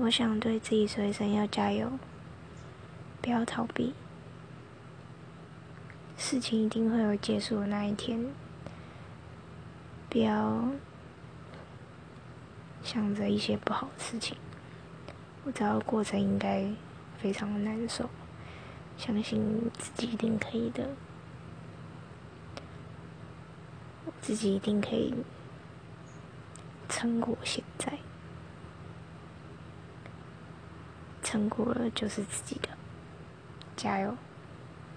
我想对自己说一声要加油，不要逃避，事情一定会有结束的那一天，不要想着一些不好的事情。我知道过程应该非常的难受，相信自己一定可以的，自己一定可以撑过现在。撑过了就是自己的，加油！